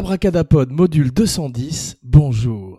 Abracadapod module 210, bonjour.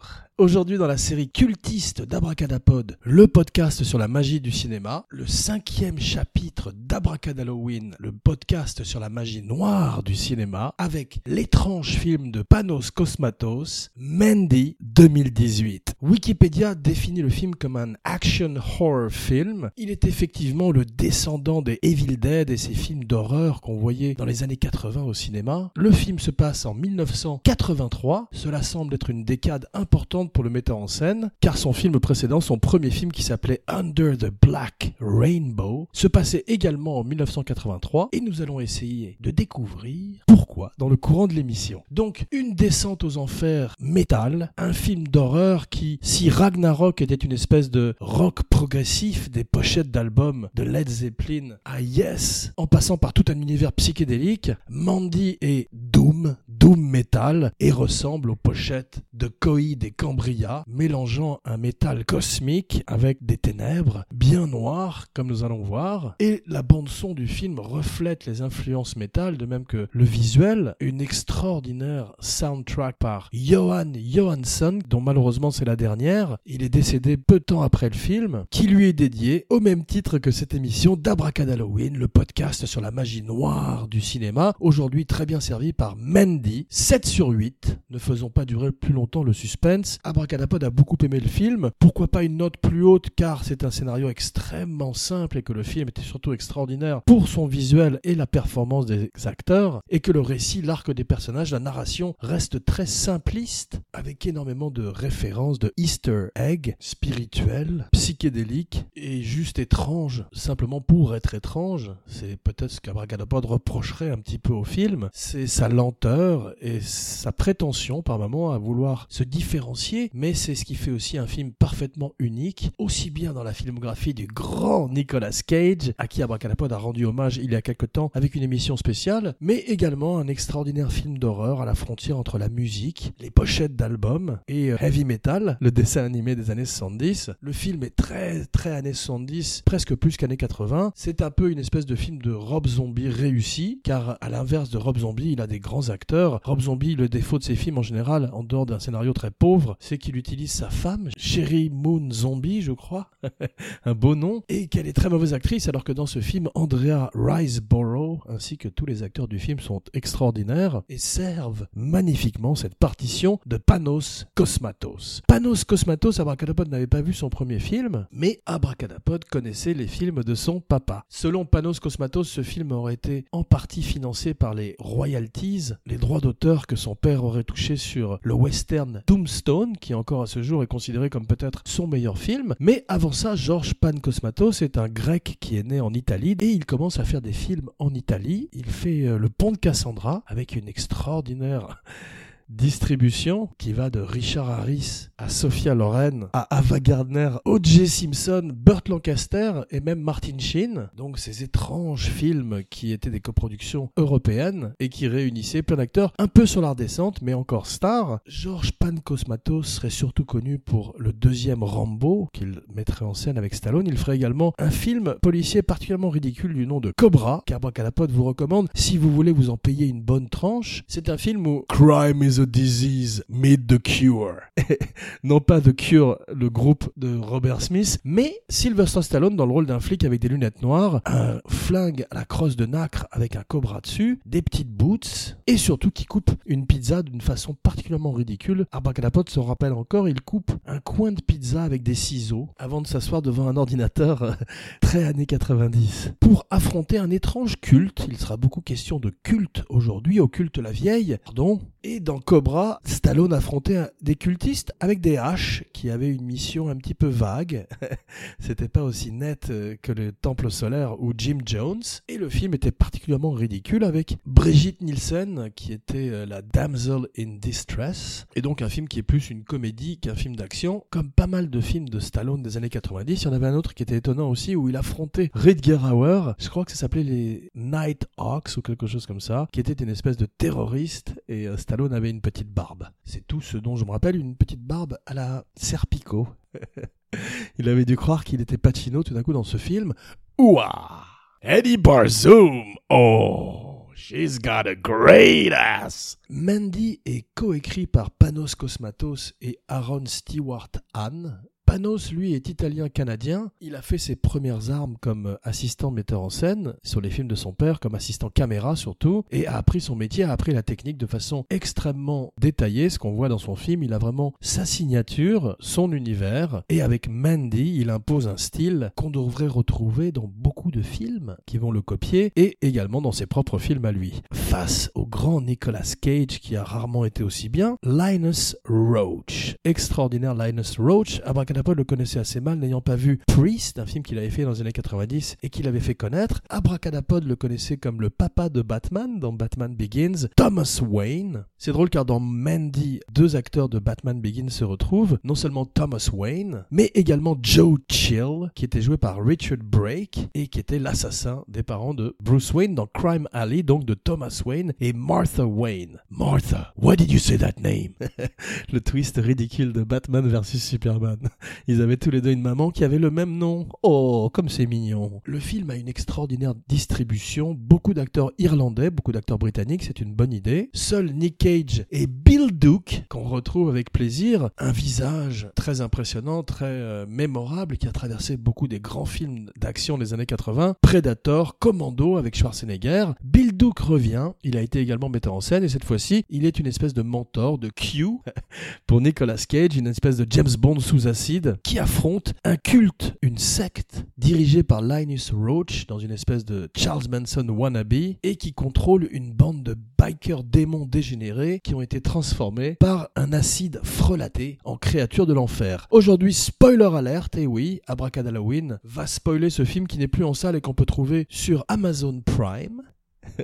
Aujourd'hui dans la série cultiste d'Abracadapod, le podcast sur la magie du cinéma, le cinquième chapitre d'Abracadalloween, le podcast sur la magie noire du cinéma, avec l'étrange film de Panos Cosmatos, Mandy 2018. Wikipédia définit le film comme un action horror film. Il est effectivement le descendant des Evil Dead et ces films d'horreur qu'on voyait dans les années 80 au cinéma. Le film se passe en 1983. Cela semble être une décade importante pour le metteur en scène, car son film précédent, son premier film qui s'appelait Under the Black Rainbow, se passait également en 1983, et nous allons essayer de découvrir pourquoi dans le courant de l'émission. Donc, une descente aux enfers métal, un film d'horreur qui, si Ragnarok était une espèce de rock progressif des pochettes d'albums de Led Zeppelin à Yes, en passant par tout un univers psychédélique, Mandy est Doom, Doom Metal, et ressemble aux pochettes de Coïd et Cambria, mélangeant un métal cosmique avec des ténèbres bien noires, comme nous allons voir. Et la bande-son du film reflète les influences métal, de même que le visuel, une extraordinaire soundtrack par Johan Johansson, dont malheureusement c'est la dernière. Il est décédé peu de temps après le film, qui lui est dédié au même titre que cette émission d'Abracadalloween, le podcast sur la magie noire du cinéma, aujourd'hui très bien servi par Mandy, 7 sur 8. Ne faisons pas durer plus longtemps le suspense. Abracadapod a beaucoup aimé le film. Pourquoi pas une note plus haute car c'est un scénario extrêmement simple et que le film était surtout extraordinaire pour son visuel et la performance des acteurs et que le récit, l'arc des personnages, la narration reste très simpliste avec énormément de références de easter egg spirituels, psychédéliques et juste étranges simplement pour être étrange. C'est peut-être ce qu'Abracadapod reprocherait un petit peu au film. C'est sa lenteur et sa prétention par moment à vouloir se différencier, mais c'est ce qui fait aussi un film parfaitement unique, aussi bien dans la filmographie du grand Nicolas Cage, à qui Abracadapod a rendu hommage il y a quelque temps avec une émission spéciale, mais également un extraordinaire film d'horreur à la frontière entre la musique, les pochettes d'albums et euh, heavy metal, le dessin animé des années 70. Le film est très très années 70, presque plus qu'années 80. C'est un peu une espèce de film de Rob Zombie réussi, car à l'inverse de Rob Zombie, il a des grands acteurs. Rob Zombie, le défaut de ses films en général, en dehors d'un scénario très pauvre, c'est qu'il utilise sa femme, Sherry Moon Zombie, je crois, un beau nom, et qu'elle est très mauvaise actrice, alors que dans ce film, Andrea Riseborough, ainsi que tous les acteurs du film sont extraordinaires et servent magnifiquement cette partition de Panos Cosmatos. Panos Cosmatos, Abracadapod n'avait pas vu son premier film, mais Abracadapod connaissait les films de son papa. Selon Panos Cosmatos, ce film aurait été en partie financé par les royalties, les droits d'auteur que son père aurait touché sur le western Tombstone, qui encore à ce jour est considéré comme peut-être son meilleur film. Mais avant ça, Georges Pan Cosmatos est un grec qui est né en Italie et il commence à faire des films en Italie. Il fait euh, Le Pont de Cassandra avec une extraordinaire distribution qui va de Richard Harris à Sophia Loren à Ava Gardner, O.J. Simpson, Burt Lancaster et même Martin Sheen. Donc ces étranges films qui étaient des coproductions européennes et qui réunissaient plein d'acteurs un peu sur la descente mais encore stars. George Pancosmatos serait surtout connu pour le deuxième Rambo qu'il mettrait en scène avec Stallone. Il ferait également un film policier particulièrement ridicule du nom de Cobra qu'Abracadapod vous recommande si vous voulez vous en payer une bonne tranche. C'est un film où Crime is disease, meet the cure. non pas The Cure, le groupe de Robert Smith, mais Sylvester Stallone dans le rôle d'un flic avec des lunettes noires, un flingue à la crosse de nacre avec un cobra dessus, des petites boots, et surtout qui coupe une pizza d'une façon particulièrement ridicule. Abracadapod se rappelle encore, il coupe un coin de pizza avec des ciseaux avant de s'asseoir devant un ordinateur très années 90. Pour affronter un étrange culte, il sera beaucoup question de culte aujourd'hui, au culte la vieille, pardon, et dans Cobra, Stallone affrontait des cultistes avec des haches qui avaient une mission un petit peu vague. C'était pas aussi net euh, que le Temple solaire ou Jim Jones. Et le film était particulièrement ridicule avec Brigitte Nielsen qui était euh, la damsel in distress. Et donc un film qui est plus une comédie qu'un film d'action. Comme pas mal de films de Stallone des années 90, il y en avait un autre qui était étonnant aussi où il affrontait Rutger Hauer. Je crois que ça s'appelait les Night Hawks ou quelque chose comme ça, qui était une espèce de terroriste et euh, Stallone avait une petite barbe. C'est tout ce dont je me rappelle, une petite barbe à la Serpico. il avait dû croire qu'il était Pacino tout d'un coup dans ce film. Ouah Eddie Barzoom Oh She's got a great ass. Mandy est coécrit par Panos Cosmatos et Aaron Stewart Hahn, Panos, lui, est italien-canadien. Il a fait ses premières armes comme assistant metteur en scène sur les films de son père, comme assistant caméra surtout, et a appris son métier, a appris la technique de façon extrêmement détaillée. Ce qu'on voit dans son film, il a vraiment sa signature, son univers, et avec Mandy, il impose un style qu'on devrait retrouver dans beaucoup de films qui vont le copier, et également dans ses propres films à lui. Face au grand Nicolas Cage, qui a rarement été aussi bien, Linus Roach. Extraordinaire Linus Roach, Abracadapod le connaissait assez mal, n'ayant pas vu Priest, un film qu'il avait fait dans les années 90 et qu'il avait fait connaître. Abracadapod le connaissait comme le papa de Batman dans Batman Begins, Thomas Wayne. C'est drôle car dans Mandy, deux acteurs de Batman Begins se retrouvent, non seulement Thomas Wayne, mais également Joe Chill, qui était joué par Richard Brake et qui était l'assassin des parents de Bruce Wayne dans Crime Alley, donc de Thomas Wayne et Martha Wayne. Martha, why did you say that name? le twist ridicule de Batman versus Superman. Ils avaient tous les deux une maman qui avait le même nom. Oh, comme c'est mignon. Le film a une extraordinaire distribution, beaucoup d'acteurs irlandais, beaucoup d'acteurs britanniques, c'est une bonne idée. Seul Nick Cage et Bill Duke, qu'on retrouve avec plaisir, un visage très impressionnant, très euh, mémorable, qui a traversé beaucoup des grands films d'action des années 80, Predator, Commando avec Schwarzenegger. Bill Duke revient, il a été également metteur en scène, et cette fois-ci, il est une espèce de mentor, de Q, pour Nicolas Cage, une espèce de James Bond sous acide, qui affronte un culte, une secte, dirigée par Linus Roach, dans une espèce de Charles Manson wannabe, et qui contrôle une bande de bikers démons dégénérés qui ont été transformés par un acide frelaté en créatures de l'enfer. Aujourd'hui, spoiler alerte, et oui, Abracadalloween va spoiler ce film qui n'est plus en salle et qu'on peut trouver sur Amazon Prime.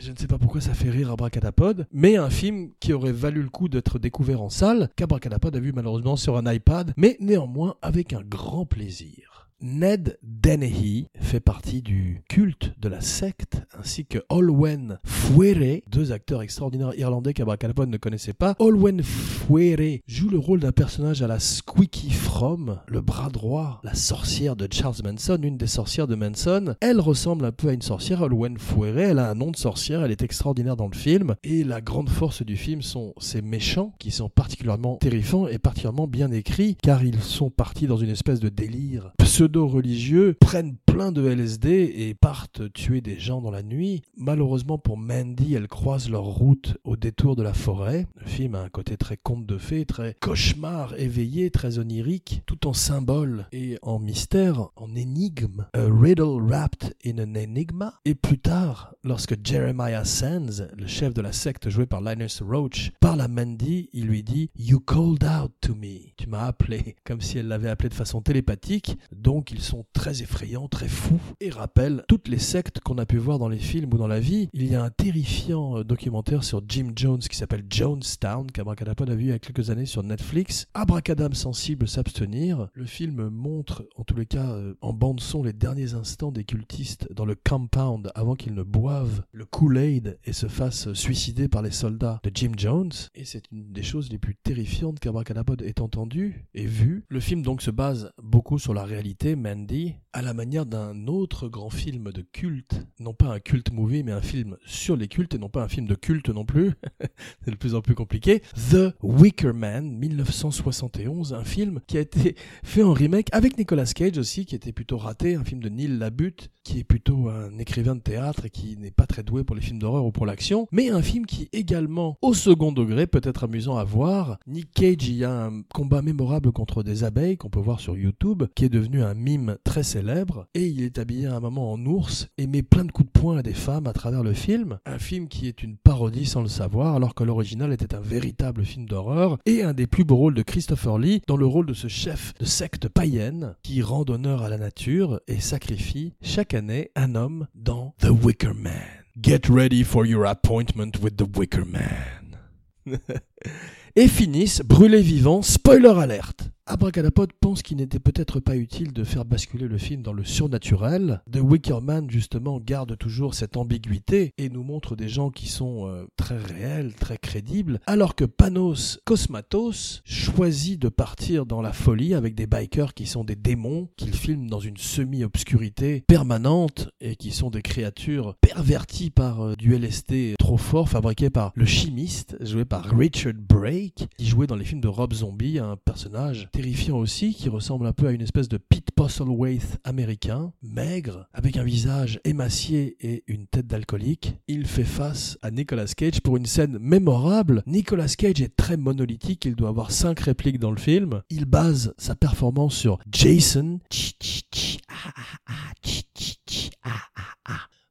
Je ne sais pas pourquoi ça fait rire Abracadapod, mais un film qui aurait valu le coup d'être découvert en salle, qu'Abracadapod a vu malheureusement sur un iPad, mais néanmoins avec un grand plaisir. Ned Dennehy fait partie du culte de la secte, ainsi que Olwen Fouere, deux acteurs extraordinaires irlandais qu'Abracadapod ne connaissait pas. Olwen Fouere joue le rôle d'un personnage à la Squeaky From, le bras droit, la sorcière de Charles Manson, une des sorcières de Manson. Elle ressemble un peu à une sorcière, Olwen Fouere, elle a un nom de sorcière, elle est extraordinaire dans le film, et la grande force du film sont ces méchants qui sont particulièrement terrifiants et particulièrement bien écrits, car ils sont partis dans une espèce de délire pseudo-religieux, prennent plein de LSD et partent tuer des gens dans la nuit. Malheureusement pour Mandy, elles croisent leur route au détour de la forêt. Le film a un côté très conte de fées, très cauchemar éveillé, très onirique, tout en symbole et en mystère, en énigme. A riddle wrapped in an enigma. Et plus tard, lorsque Jeremiah Sands, le chef de la secte joué par Linus Roach, parle à Mandy, il lui dit You called out to me. Tu m'as appelé, comme si elle l'avait appelé de façon télépathique. Donc ils sont très effrayants, très fous, et rappellent toutes les sectes qu'on a pu voir dans les films ou dans la vie. Il y a un terrifiant euh, documentaire sur Jim Jones qui s'appelle Jonestown, qu'Abracadapod a vu il y a quelques années sur Netflix. Abracadam sensible s'abstenir. Le film montre, en tous les cas, euh, en bande son, les derniers instants des cultistes dans le compound avant qu'ils ne boivent le Kool-Aid et se fassent suicider par les soldats de Jim Jones. Et c'est une des choses les plus terrifiantes qu'Abracadapod ait entendues et vues. Le film donc se base beaucoup sur la réalité, Mandy, à la manière d'un autre grand film de culte, non pas un culte movie, mais un film sur les cultes, et non pas un film de culte non plus, c'est de plus en plus compliqué, The Wicker Man, 1971, un film qui a été fait en remake avec Nicolas Cage aussi, qui était plutôt raté, un film de Neil Labute, qui est plutôt un écrivain de théâtre et qui n'est pas très doué pour les films d'horreur ou pour l'action, mais un film qui également, au second degré, peut être amusant à voir. Nick Cage, y a un combat mémorable contre des abeilles qu'on peut voir sur YouTube, qui est devenu un mime très célèbre, et il est habillé à un moment en ours et met plein de coups de poing à des femmes à travers le film. Un film qui est une parodie sans le savoir, alors que l'original était un véritable film d'horreur, et un des plus beaux rôles de Christopher Lee dans le rôle de ce chef de secte païenne qui rend honneur à la nature et sacrifie chaque année un homme dans The Wicker Man. Get ready for your appointment with the Wicker Man. et finissent brûlés vivants, spoiler alerte, Abracadapod pense qu'il n'était peut-être pas utile de faire basculer le film dans le surnaturel. The Wicker Man, justement, garde toujours cette ambiguïté et nous montre des gens qui sont euh, très réels, très crédibles, alors que Panos Cosmatos choisit de partir dans la folie avec des bikers qui sont des démons, qu'il filme dans une semi-obscurité permanente et qui sont des créatures perverties par euh, du LSD trop fort fabriqué par le chimiste, joué par Richard Brake, qui jouait dans les films de Rob Zombie, un personnage terrifiant aussi, qui ressemble un peu à une espèce de Pete Postlethwaite américain, maigre, avec un visage émacié et une tête d'alcoolique. Il fait face à Nicolas Cage pour une scène mémorable. Nicolas Cage est très monolithique, il doit avoir cinq répliques dans le film. Il base sa performance sur Jason.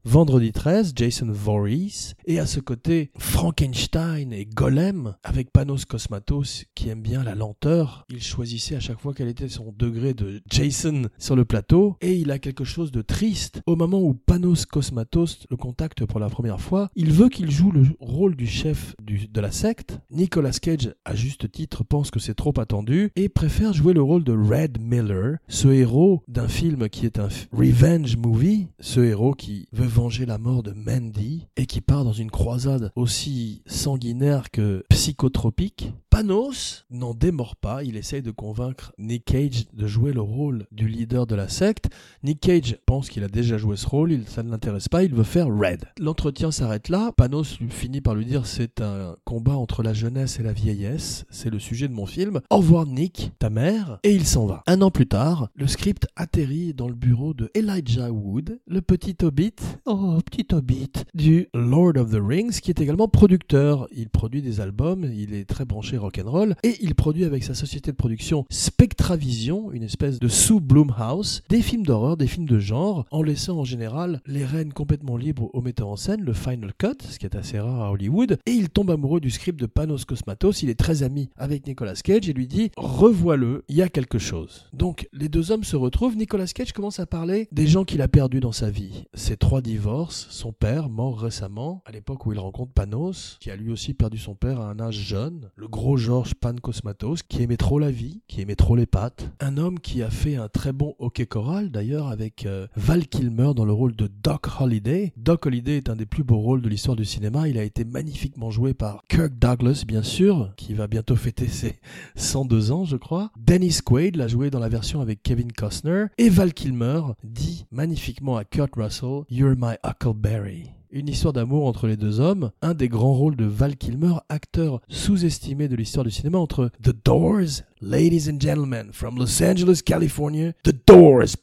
Vendredi 13, Jason Voorhees, et à ce côté Frankenstein et Golem, avec Panos Cosmatos qui aime bien la lenteur. Il choisissait à chaque fois quel était son degré de Jason sur le plateau, et il a quelque chose de triste. Au moment où Panos Cosmatos le contacte pour la première fois, il veut qu'il joue le rôle du chef de la secte. Nicolas Cage, à juste titre, pense que c'est trop attendu, et préfère jouer le rôle de Red Miller, ce héros d'un film qui est un revenge movie, ce héros qui veut venger la mort de Mandy et qui part dans une croisade aussi sanguinaire que psychotropique. Panos n'en démord pas, il essaye de convaincre Nick Cage de jouer le rôle du leader de la secte. Nick Cage pense qu'il a déjà joué ce rôle, ça ne l'intéresse pas, il veut faire Red. L'entretien s'arrête là, Panos finit par lui dire c'est un combat entre la jeunesse et la vieillesse, c'est le sujet de mon film. Au revoir Nick, ta mère, et il s'en va. Un an plus tard, le script atterrit dans le bureau de Elijah Wood, le petit hobbit oh, petit hobbit, du Lord of the Rings, qui est également producteur. Il produit des albums, il est très branché rock'n'roll, et il produit avec sa société de production Spectravision, une espèce de sous-Bloomhouse, des films d'horreur, des films de genre, en laissant en général les rênes complètement libres au metteur en scène, le Final Cut, ce qui est assez rare à Hollywood, et il tombe amoureux du script de Panos Cosmatos, il est très ami avec Nicolas Cage et lui dit revois-le, il y a quelque chose. Donc les deux hommes se retrouvent, Nicolas Cage commence à parler des gens qu'il a perdus dans sa vie, ses trois divorce, son père, mort récemment, à l'époque où il rencontre Panos, qui a lui aussi perdu son père à un âge jeune, le gros Georges Pancosmatos, qui aimait trop la vie, qui aimait trop les pâtes, un homme qui a fait un très bon hockey choral d'ailleurs avec euh, Val Kilmer dans le rôle de Doc Holliday. Doc Holliday est un des plus beaux rôles de l'histoire du cinéma, il a été magnifiquement joué par Kirk Douglas bien sûr, qui va bientôt fêter ses 102 ans je crois. Dennis Quaid l'a joué dans la version avec Kevin Costner, et Val Kilmer dit magnifiquement à Kurt Russell, You're My Huckleberry. Une histoire d'amour entre les deux hommes, un des grands rôles de Val Kilmer, acteur sous-estimé de l'histoire du cinéma entre The Doors, Ladies and Gentlemen, from Los Angeles, California, The Doors,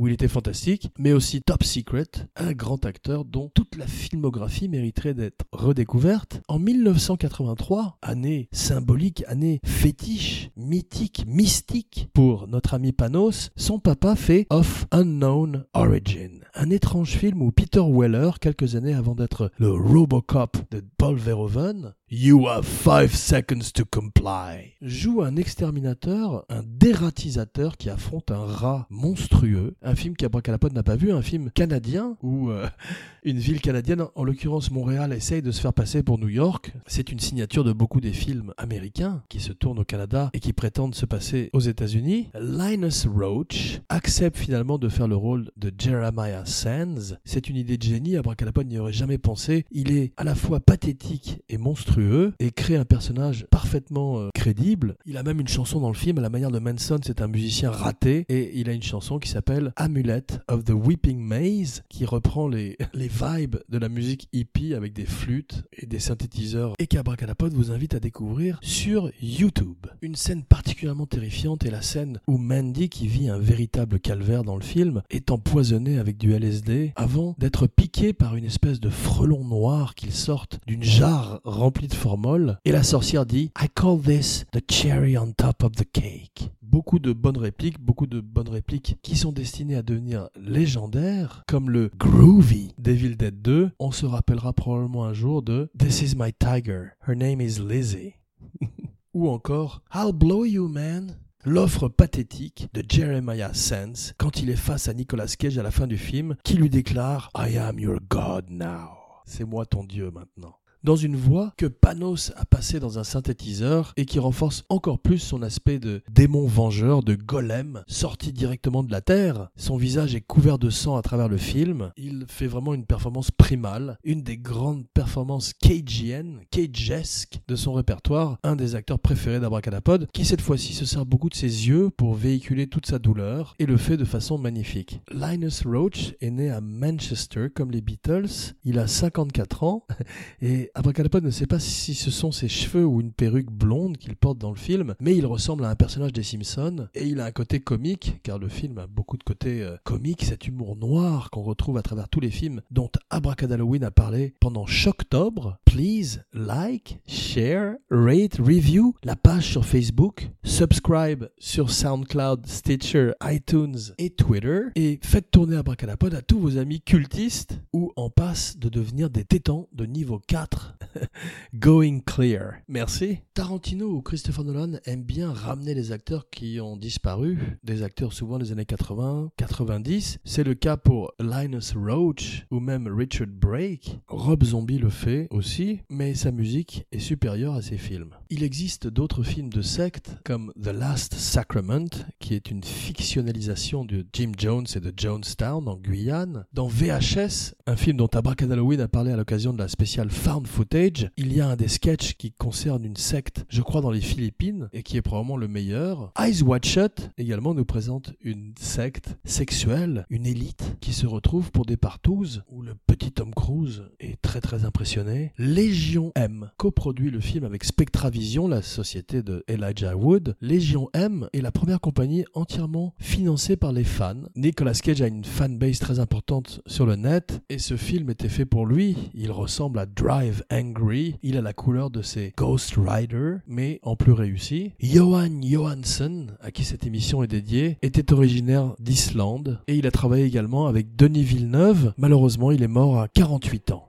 où il était fantastique, mais aussi Top Secret, un grand acteur dont toute la filmographie mériterait d'être redécouverte. En 1983, année symbolique, année fétiche, mythique, mystique pour notre ami Panos, son papa fait Of Unknown Origin, un étrange film où Peter Weller, quelques années avant d'être le Robocop de Paul Verhoeven, You have five seconds to comply. Joue un exterminateur, un dératisateur qui affronte un rat monstrueux. Un film qu'Abracadapod n'a pas vu, un film canadien où euh, une ville canadienne, en l'occurrence Montréal, essaye de se faire passer pour New York. C'est une signature de beaucoup des films américains qui se tournent au Canada et qui prétendent se passer aux États-Unis. Linus Roach accepte finalement de faire le rôle de Jeremiah Sands. C'est une idée de génie, Abracadapod n'y aurait jamais pensé. Il est à la fois pathétique et monstrueux et crée un personnage parfaitement euh, crédible. Il a même une chanson dans le film à la manière de Manson, c'est un musicien raté et il a une chanson qui s'appelle Amulet of the Weeping Maze qui reprend les, les vibes de la musique hippie avec des flûtes et des synthétiseurs et qu'Abracadapod vous invite à découvrir sur YouTube. Une scène particulièrement terrifiante est la scène où Mandy qui vit un véritable calvaire dans le film est empoisonnée avec du LSD avant d'être piquée par une espèce de frelon noir qu'il sorte d'une jarre remplie formol. Et la sorcière dit I call this the cherry on top of the cake. Beaucoup de bonnes répliques, beaucoup de bonnes répliques qui sont destinées à devenir légendaires, comme le groovy Devil Dead 2. On se rappellera probablement un jour de This is my tiger, her name is Lizzie. Ou encore I'll blow you man. L'offre pathétique de Jeremiah Sands quand il est face à Nicolas Cage à la fin du film, qui lui déclare I am your God now. C'est moi ton Dieu maintenant. Dans une voix que Panos a passée dans un synthétiseur et qui renforce encore plus son aspect de démon vengeur, de golem, sorti directement de la terre. Son visage est couvert de sang à travers le film. Il fait vraiment une performance primale, une des grandes performances cagiennes, cagesques de son répertoire, un des acteurs préférés d'Abracadapod, qui cette fois-ci se sert beaucoup de ses yeux pour véhiculer toute sa douleur et le fait de façon magnifique. Linus Roach est né à Manchester comme les Beatles. Il a 54 ans et Abracadapod ne sait pas si ce sont ses cheveux ou une perruque blonde qu'il porte dans le film, mais il ressemble à un personnage des Simpsons et il a un côté comique car le film a beaucoup de côté euh, comique, cet humour noir qu'on retrouve à travers tous les films dont Abracadalloween a parlé pendant Shocktober. Please like, share, rate, review la page sur Facebook, subscribe sur SoundCloud, Stitcher, iTunes et Twitter et faites tourner Abracadapod à tous vos amis cultistes ou en passe de devenir des tétans de niveau 4. Going clear. Merci. Tarantino ou Christopher Nolan aiment bien ramener les acteurs qui ont disparu, des acteurs souvent des années 80, 90. C'est le cas pour Linus Roach ou même Richard Brake. Rob Zombie le fait aussi, mais sa musique est supérieure à ses films. Il existe d'autres films de secte comme The Last Sacrament, qui est une fictionnalisation de Jim Jones et de Jonestown en Guyane. Dans VHS, un film dont Halloween a parlé à l'occasion de la spéciale Found Footage, il y a un des sketchs qui concerne une secte, je crois dans les Philippines, et qui est probablement le meilleur. Eyes Wide Shut également nous présente une secte sexuelle, une élite qui se retrouve pour des partouzes où le petit Tom Cruise est très très impressionné. Légion M coproduit le film avec Spectravision, la société de Elijah Wood. Légion M est la première compagnie entièrement financée par les fans. Nicolas Cage a une fanbase très importante sur le net et ce film était fait pour lui. Il ressemble à Drive Angry. Il a la couleur de ses Ghost Rider, mais en plus réussi. Johan Johansson, à qui cette émission est dédiée, était originaire d'Islande et il a travaillé également avec Denis Villeneuve. Malheureusement, il est mort à 48 ans.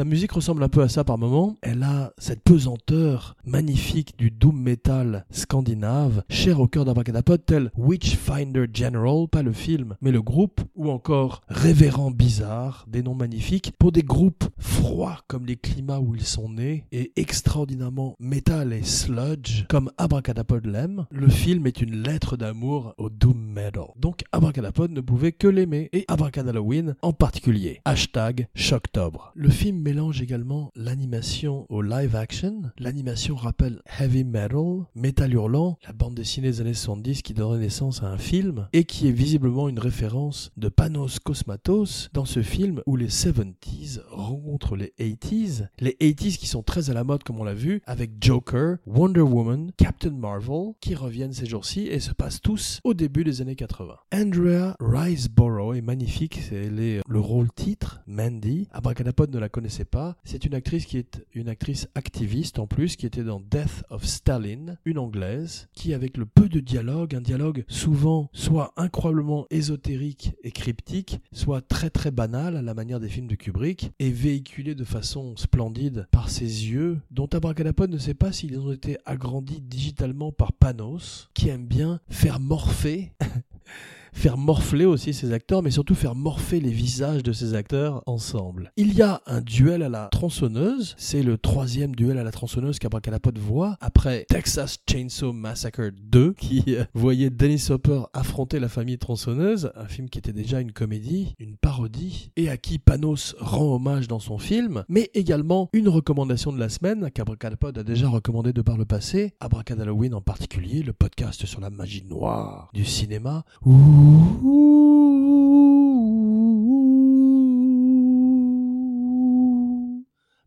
Sa musique ressemble un peu à ça par moments. Elle a cette pesanteur magnifique du doom metal scandinave, cher au cœur d'Abracadapod, tel Witchfinder General, pas le film, mais le groupe, ou encore Révérend Bizarre, des noms magnifiques, pour des groupes froids comme les climats où ils sont nés, et extraordinairement metal et sludge comme Abracadapod l'aime. Le film est une lettre d'amour au doom metal. Donc Abracadapod ne pouvait que l'aimer, et Abracadalloween en particulier. Hashtag Shocktober. Le film mélange également l'animation au live action. L'animation rappelle heavy metal, metal hurlant, la bande dessinée des années 70 qui donne naissance à un film et qui est visiblement une référence de Panos Cosmatos dans ce film où les 70s rencontrent les 80s. Les 80s qui sont très à la mode comme on l'a vu avec Joker, Wonder Woman, Captain Marvel qui reviennent ces jours-ci et se passent tous au début des années 80. Andrea Riseborough est magnifique, c'est le rôle titre, Mandy. Abracadapod ne la connaît pas, c'est une actrice qui est une actrice activiste en plus, qui était dans Death of Stalin, une anglaise, qui avec le peu de dialogue, un dialogue souvent soit incroyablement ésotérique et cryptique, soit très très banal à la manière des films de Kubrick, et véhiculé de façon splendide par ses yeux, dont Abracadapod ne sait pas s'ils ont été agrandis digitalement par Panos, qui aime bien faire morpher faire morfler aussi ces acteurs, mais surtout faire morpher les visages de ces acteurs ensemble. Il y a un duel à la tronçonneuse, c'est le troisième duel à la tronçonneuse qu'Abracadapod voit, après Texas Chainsaw Massacre 2, qui euh, voyait Dennis Hopper affronter la famille tronçonneuse, un film qui était déjà une comédie, une parodie, et à qui Panos rend hommage dans son film, mais également une recommandation de la semaine qu'Abracadapod a déjà recommandé de par le passé, Abracadalloween en particulier, le podcast sur la magie noire du cinéma, où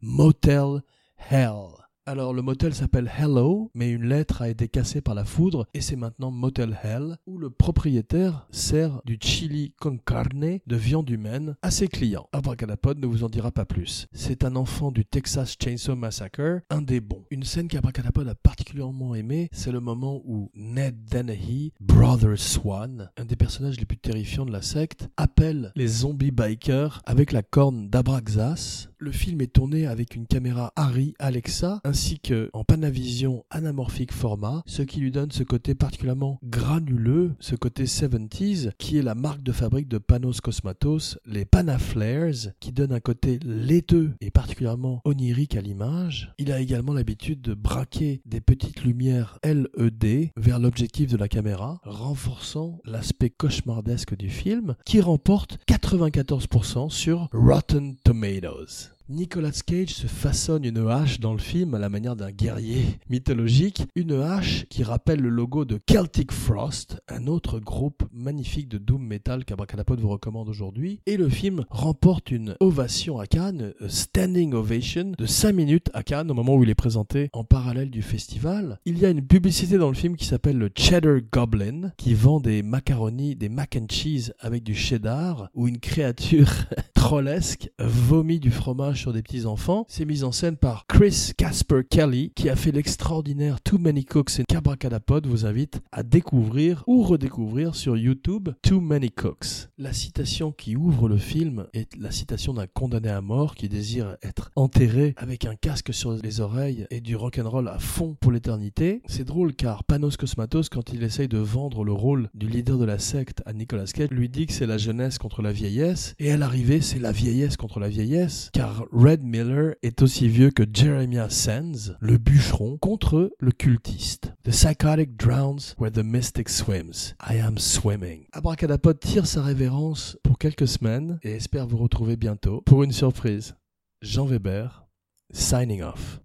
Motel Hell. Alors le motel s'appelle Hello, mais une lettre a été cassée par la foudre et c'est maintenant Motel Hell, où le propriétaire sert du chili con carne de viande humaine à ses clients. Abracadapod ne vous en dira pas plus. C'est un enfant du Texas Chainsaw Massacre, un des bons. Une scène qu'Abracadapod a particulièrement aimée, c'est le moment où Ned Dennehy, Brother Swan, un des personnages les plus terrifiants de la secte, appelle les zombies bikers avec la corne d'Abraxas Le film est tourné avec une caméra Arri Alexa ainsi que en Panavision anamorphique format, ce qui lui donne ce côté particulièrement granuleux, ce côté 70s qui est la marque de fabrique de Panos Cosmatos, les Panaflares, qui donne un côté laiteux et particulièrement onirique à l'image. Il a également l'habitude de braquer des petites lumières LED vers l'objectif de la caméra, renforçant l'aspect cauchemardesque du film, qui remporte 94% sur Rotten Tomatoes. Nicolas Cage se façonne une hache dans le film à la manière d'un guerrier mythologique, une hache qui rappelle le logo de Celtic Frost, un autre groupe magnifique de doom metal qu'Abracadapod vous recommande aujourd'hui, et le film remporte une ovation à Cannes, standing ovation de 5 minutes à Cannes au moment où il est présenté en parallèle du festival. Il y a une publicité dans le film qui s'appelle le Cheddar Goblin, qui vend des macaronis, des mac and cheese avec du cheddar, où une créature trollesque vomit du fromage sur des petits enfants. C'est mis en scène par Chris Casper Kelly, qui a fait l'extraordinaire Too Many Cooks et Cabracadapod vous invite à découvrir ou redécouvrir sur YouTube Too Many Cooks. La citation qui ouvre le film est la citation d'un condamné à mort qui désire être enterré avec un casque sur les oreilles et du rock'n'roll à fond pour l'éternité. C'est drôle car Panos Cosmatos, quand il essaye de vendre le rôle du leader de la secte à Nicolas Cage, lui dit que c'est la jeunesse contre la vieillesse et à l'arrivée c'est la vieillesse contre la vieillesse Red Miller est aussi vieux que Jeremiah Sands, le bûcheron, contre le cultiste. The psychotic drowns where the mystic swims. I am swimming. Abracadapod tire sa révérence pour quelques semaines et espère vous retrouver bientôt pour une surprise. Jean Weber, signing off.